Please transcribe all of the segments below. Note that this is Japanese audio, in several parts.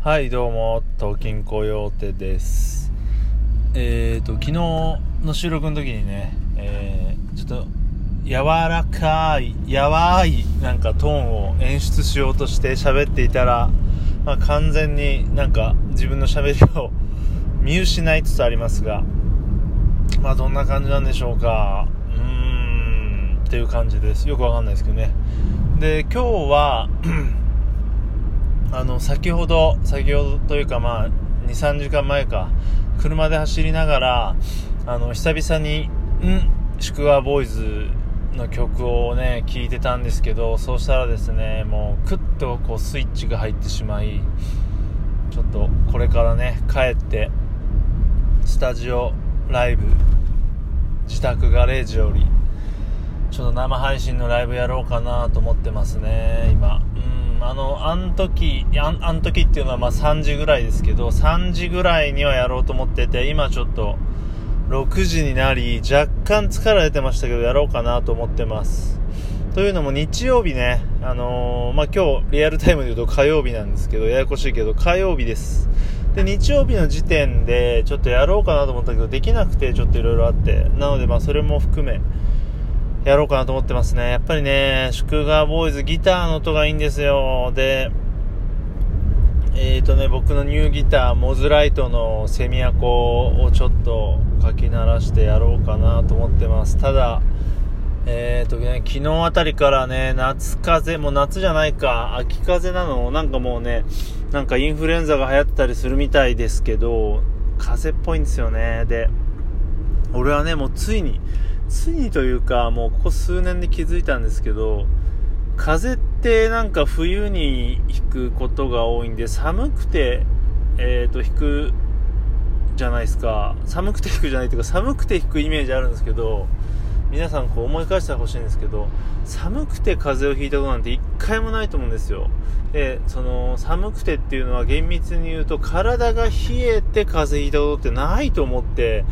はい、どうも、東京コヨーテです。えーと、昨日の収録の時にね、えー、ちょっと、柔らかい、やわい、なんかトーンを演出しようとして喋っていたら、まあ、完全になんか自分の喋りを見失いつつありますが、まあ、どんな感じなんでしょうか。うーん、っていう感じです。よくわかんないですけどね。で、今日は、あの先ほど先ほどというかまあ23時間前か。車で走りながらあの久々に「ん宿川ボーイズ」の曲をね聴いてたんですけどそうしたらですねもうクッとこうスイッチが入ってしまいちょっとこれからね帰ってスタジオライブ自宅ガレージよりちょっと生配信のライブやろうかなと思ってますね今。うん。あのあん時あんあん時っていうのはまあ3時ぐらいですけど3時ぐらいにはやろうと思ってて今ちょっと6時になり若干疲れてましたけどやろうかなと思ってます。というのも日曜日ねあのー、まあ今日リアルタイムで言うと火曜日なんですけどややこしいけど火曜日です。で日曜日の時点でちょっとやろうかなと思ったけどできなくてちょっといろいろあってなのでまあそれも含めやろうかなと思ってますね。やっぱりね、祝賀ボーイズギターの音がいいんですよ。で、えーとね、僕のニューギター、モズライトのセミアコをちょっとかき鳴らしてやろうかなと思ってます。ただ、えーとね、昨日あたりからね、夏風邪、もう夏じゃないか、秋風なの、なんかもうね、なんかインフルエンザが流行ったりするみたいですけど、風邪っぽいんですよね。で、俺はね、もうついに、ついにというか、もうここ数年で気づいたんですけど、風ってなんか冬に引くことが多いんで、寒くて、えっ、ー、と、引くじゃないですか。寒くて引くじゃないというか、寒くて引くイメージあるんですけど、皆さんこう思い返してほしいんですけど、寒くて風邪をひいたことなんて一回もないと思うんですよ。で、その、寒くてっていうのは厳密に言うと、体が冷えて風邪ひいたことってないと思って、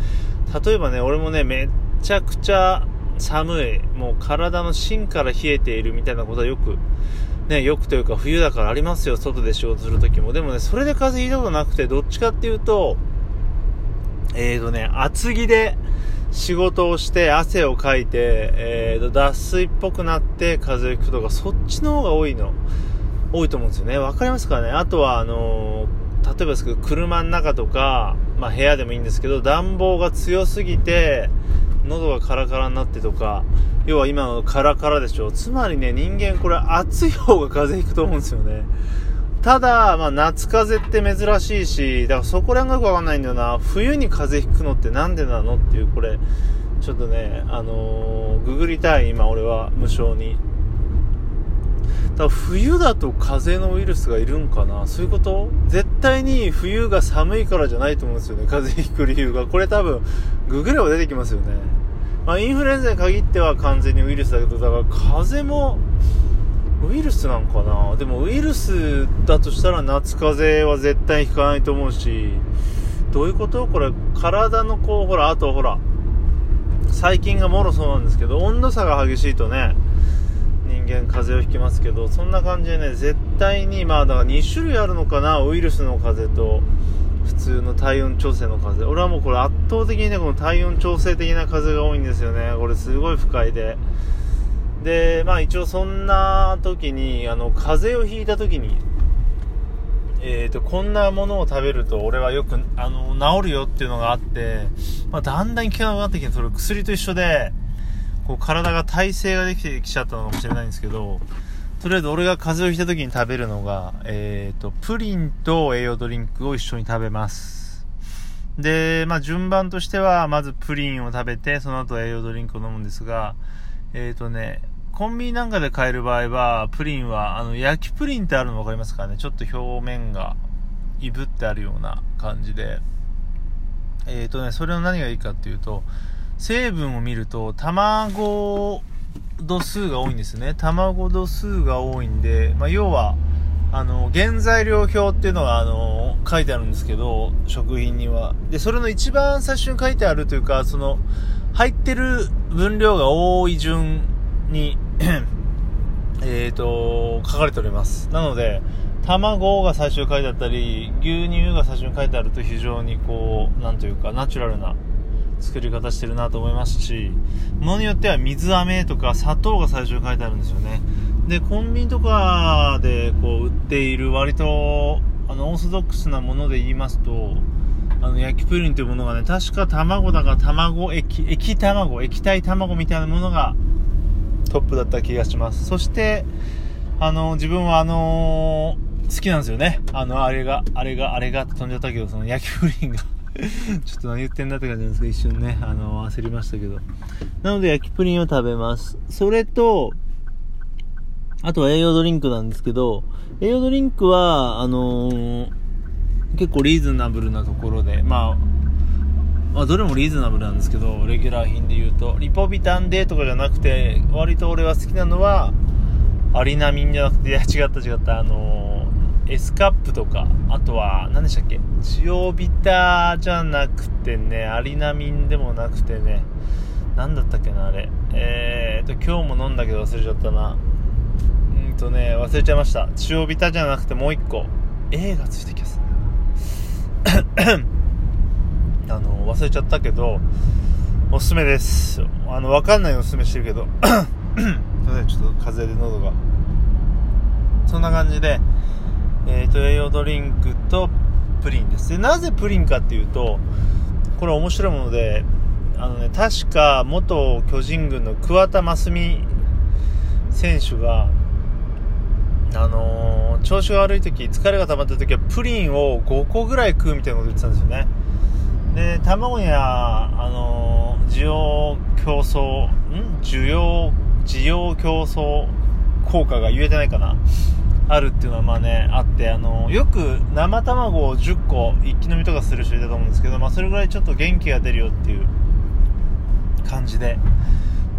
例えばね、俺もね、めっちゃくちゃ寒い、もう体の芯から冷えているみたいなことはよく、ね、よくというか冬だからありますよ、外で仕事するときも。でもね、それで風邪ひいたことなくて、どっちかっていうと、えーとね、厚着で仕事をして汗をかいて、えーと、脱水っぽくなって風邪をひくとか、そっちの方が多いの、多いと思うんですよね。わかりますかね？あとは、あのー、例えばですけど、車の中とか、まあ部屋でもいいんですけど、暖房が強すぎて、喉がカラカラになってとか、要は今のカラカラでしょ。つまりね、人間これ暑い方が風邪ひくと思うんですよね。ただ、まあ夏風邪って珍しいし、だからそこら辺がよくわかんないんだよな。冬に風邪ひくのってなんでなのっていう、これ、ちょっとね、あのー、ググりたい、今俺は無償に。だから冬だと風邪のウイルスがいるんかなそういうこと？絶対に冬が寒いからじゃないと思うんですよね。風邪ひく理由が。これ多分、ググれば出てきますよね。まあ、インフルエンザに限っては完全にウイルスだけど、だから風邪もウイルスなんかなでもウイルスだとしたら夏風邪は絶対ひかないと思うし、どういうこと？これ、体のこう、ほら、あとほら、細菌がもろそうなんですけど、温度差が激しいとね、人間風邪をひきますけど、そんな感じでね、絶対に、まあだから2種類あるのかなウイルスの風邪と、普通の体温調整の風邪俺はもうこれ圧倒的にね、この体温調整的な風邪が多いんですよね。これすごい不快で。で、まあ一応そんな時に、あの、風邪をひいた時に、えーと、こんなものを食べると俺はよく、あの、治るよっていうのがあって、まあだんだん効かなくなってきて、それ薬と一緒で、こう体が耐性ができてきちゃったのかもしれないんですけど、とりあえず俺が風邪をひいた時に食べるのが、えっ、ー、と、プリンと栄養ドリンクを一緒に食べます。で、まあ順番としては、まずプリンを食べて、その後栄養ドリンクを飲むんですが、えっ、ー、とね、コンビニなんかで買える場合は、プリンは、あの、焼きプリンってあるの分かりますかね？ちょっと表面が、いぶってあるような感じで。えっ、ー、とね、それの何がいいかっていうと、成分を見ると、卵、度数が多いんですね。卵度数が多いんで、まあ、要は、あの、原材料表っていうのが、あの、書いてあるんですけど、食品には。で、それの一番最初に書いてあるというか、その、入ってる分量が多い順に、えっと、書かれております。なので、卵が最初に書いてあったり牛乳が最初に書いてあると非常にこうなんというかナチュラルな作り方してるなと思いますしものによっては水飴とか砂糖が最初に書いてあるんですよね。でコンビニとかでこう売っている割とあのオーソドックスなもので言いますとあの焼きプリンというものがね確か卵だか卵液液卵液体卵みたいなものがトップだった気がします。そしてあの自分はあのー、好きなんですよね。あのあれがあれがあれがって飛んじゃったけどその焼きプリンが。ちょっと何言ってんだって感じなんですけど、一瞬ね、あの、焦りましたけど。なので、焼きプリンを食べます。それと、あとは栄養ドリンクなんですけど、栄養ドリンクは、あのー、結構リーズナブルなところで、まあ、まあ、どれもリーズナブルなんですけど、レギュラー品で言うと、リポビタンデーとかじゃなくて、割と俺は好きなのは、アリナミンじゃなくて、いや、違った違った、あのー、エスカップとか、あとは、何でしたっけ？ジオビタじゃなくてね、アリナミンでもなくてね、何だったっけな、あれ。えーと、今日も飲んだけど忘れちゃったな。うんとね、忘れちゃいました。ジオビタじゃなくてもう一個。A がついた気がす。あの、忘れちゃったけど、おすすめです。あの、わかんないおすすめしてるけど。ちょっと風邪で喉が。そんな感じで、えーと、栄養ドリンクとプリンです。でなぜプリンかっていうとこれ面白いものであのね確か元巨人軍の桑田真澄選手があのー、調子が悪い時疲れが溜まった時はプリンを5個ぐらい食うみたいなこと言ってたんですよね。で卵や、あのー、需要競争ん？需要需要競争効果が言えてないかな。あるっていうのはまあね、あって、あの、よく生卵を10個一気飲みとかする人いたと思うんですけど、まあそれぐらいちょっと元気が出るよっていう感じで、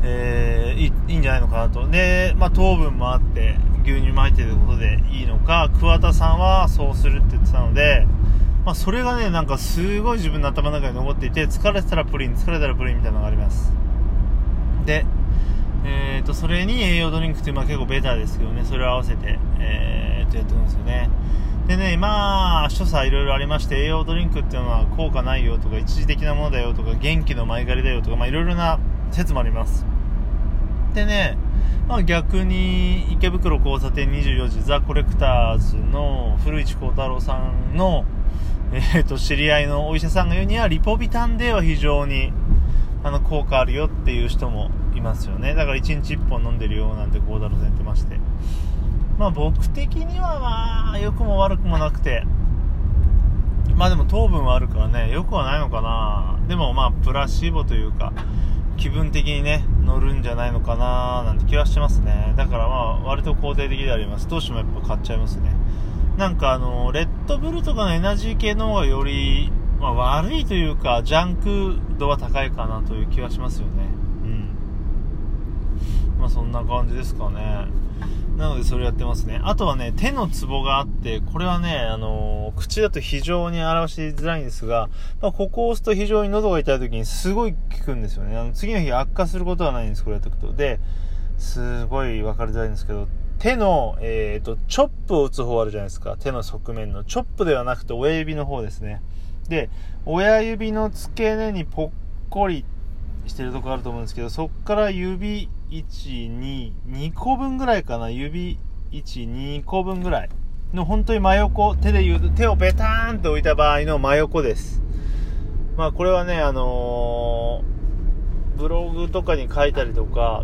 えー、いいいんじゃないのかなと。で、まあ糖分もあって、牛乳も入ってることでいいのか、桑田さんはそうするって言ってたので、まあそれがね、なんかすごい自分の頭の中に残っていて、疲れてたらプリン、疲れたらプリンみたいなのがあります。で、えーと、それに栄養ドリンクっていうのは結構ベターですけどね、それを合わせて、えー、とやってるんですよね。でね、まあ、所作いろいろありまして、栄養ドリンクっていうのは効果ないよとか、一時的なものだよとか、元気の前借りだよとか、まあいろいろな説もあります。でね、まあ逆に池袋交差点24時ザ・コレクターズの古市幸太郎さんの、えー、と知り合いのお医者さんが言うにはリポビタンでは非常にあの効果あるよっていう人もいますよね。だから1日1本飲んでるよなんて孝太郎さん言ってまして。まあ僕的にはまあ良くも悪くもなくて。まあでも糖分はあるからね良くはないのかな。でもまあプラシーボというか気分的にね乗るんじゃないのかななんて気はしてますね。だからまあ割と肯定的であります。どうしてもやっぱ買っちゃいますね。なんかあのレッドブルとかのエナジー系の方がより、まあ、悪いというかジャンク度は高いかなという気はしますよねうんまあそんな感じですかね。なのでそれやってますね。あとはね、手のツボがあって、これはね、あのー、口だと非常に表しづらいんですが、まあ、ここを押すと非常に喉が痛い時にすごい効くんですよね。あの次の日悪化することはないんです、これやっておくと。で、すごい分かりづらいんですけど、手の、えっ、ー、と、チョップを打つ方あるじゃないですか。手の側面の。チョップではなくて親指の方ですね。で、親指の付け根にぽっこりしてるとこあると思うんですけど、そっから指1、2、2個分ぐらいかな。指1、2個分ぐらいの本当に真横、手で言うと手をベターンと置いた場合の真横です。まあこれはね、あのー、ブログとかに書いたりとか、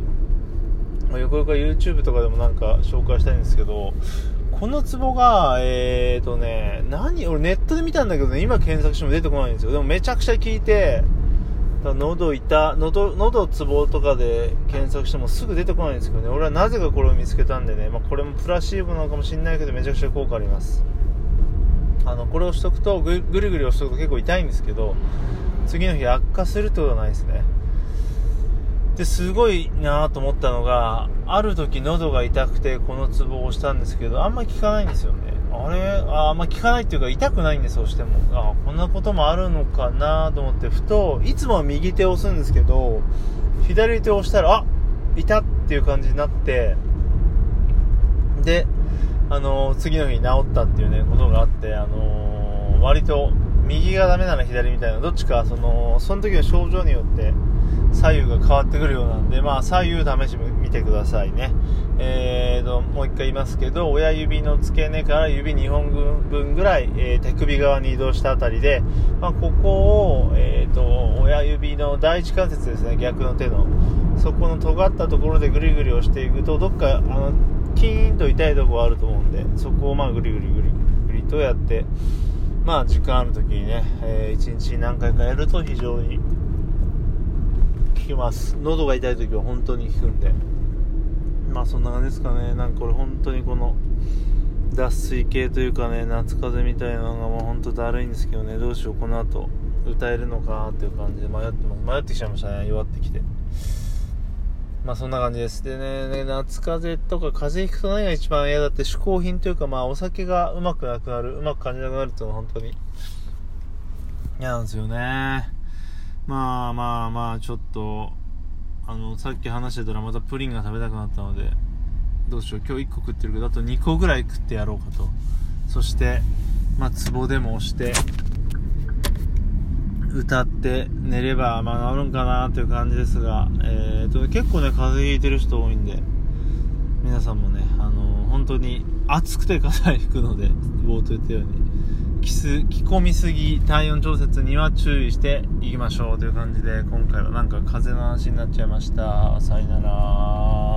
よくよく YouTube とかでもなんか紹介したいんですけど、このツボが、えーとね、何俺ネットで見たんだけどね、今検索しても出てこないんですよ。でもめちゃくちゃ効いて、喉痛喉喉ツボとかで検索してもすぐ出てこないんですけどね。俺はなぜかこれを見つけたんでね、まあ、これもプラシーボなのかもしれないけどめちゃくちゃ効果あります。あのこれをしとくとぐぐるぐる押しとくと結構痛いんですけど次の日悪化するってことはないですね。ですごいなと思ったのがある時喉が痛くてこのツボを押したんですけどあんまり効かないんですよね。あれ？ああんま効かないっていうか痛くないんですどうしても。あこんなこともあるのかなと思ってふといつもは右手を押すんですけど左手を押したらあ痛っていう感じになってであの次の日に治ったっていうねことがあってあの割と右がダメなら左みたいなどっちかそのその時の症状によって左右が変わってくるようなんで、まあ、左右試してみてくださいね。えーと、もう一回言いますけど、親指の付け根から指2本分ぐらい、えー、手首側に移動したあたりで、まあ、ここを、えーと、親指の第一関節ですね、逆の手の。そこの尖ったところでぐりぐり押していくと、どっか、あの、キーンと痛いところあると思うんで、そこをまあぐりぐりぐりぐりとやって、まあ時間ある時にね、えー、1日何回かやると非常に効きます。喉が痛い時は本当に効くんで。まあそんな感じですかね。なんかこれ本当にこの脱水系というかね夏風邪みたいなのがもう本当だるいんですけどね。どうしようこの後歌えるのかっていう感じで迷って迷ってきちゃいましたね。弱ってきて。まあそんな感じです。でね夏風邪とか風邪ひくと何が一番嫌だって嗜好品というかまあお酒がうまくなくなるうまく感じなくなるっていうのは本当に嫌なんですよね。まあまあまあちょっとあのさっき話してたらまたプリンが食べたくなったのでどうしよう今日1個食ってるけどあと2個ぐらい食ってやろうかと。そしてまあ壺でも押して歌って寝ればまあ治るんかなという感じですが、えーと、結構ね風邪ひいてる人多いんで皆さんもねあの本当に暑くて風邪ひくので冒頭言ったように。着す着込みすぎ体温調節には注意していきましょうという感じで今回はなんか風の話になっちゃいました。さよなら。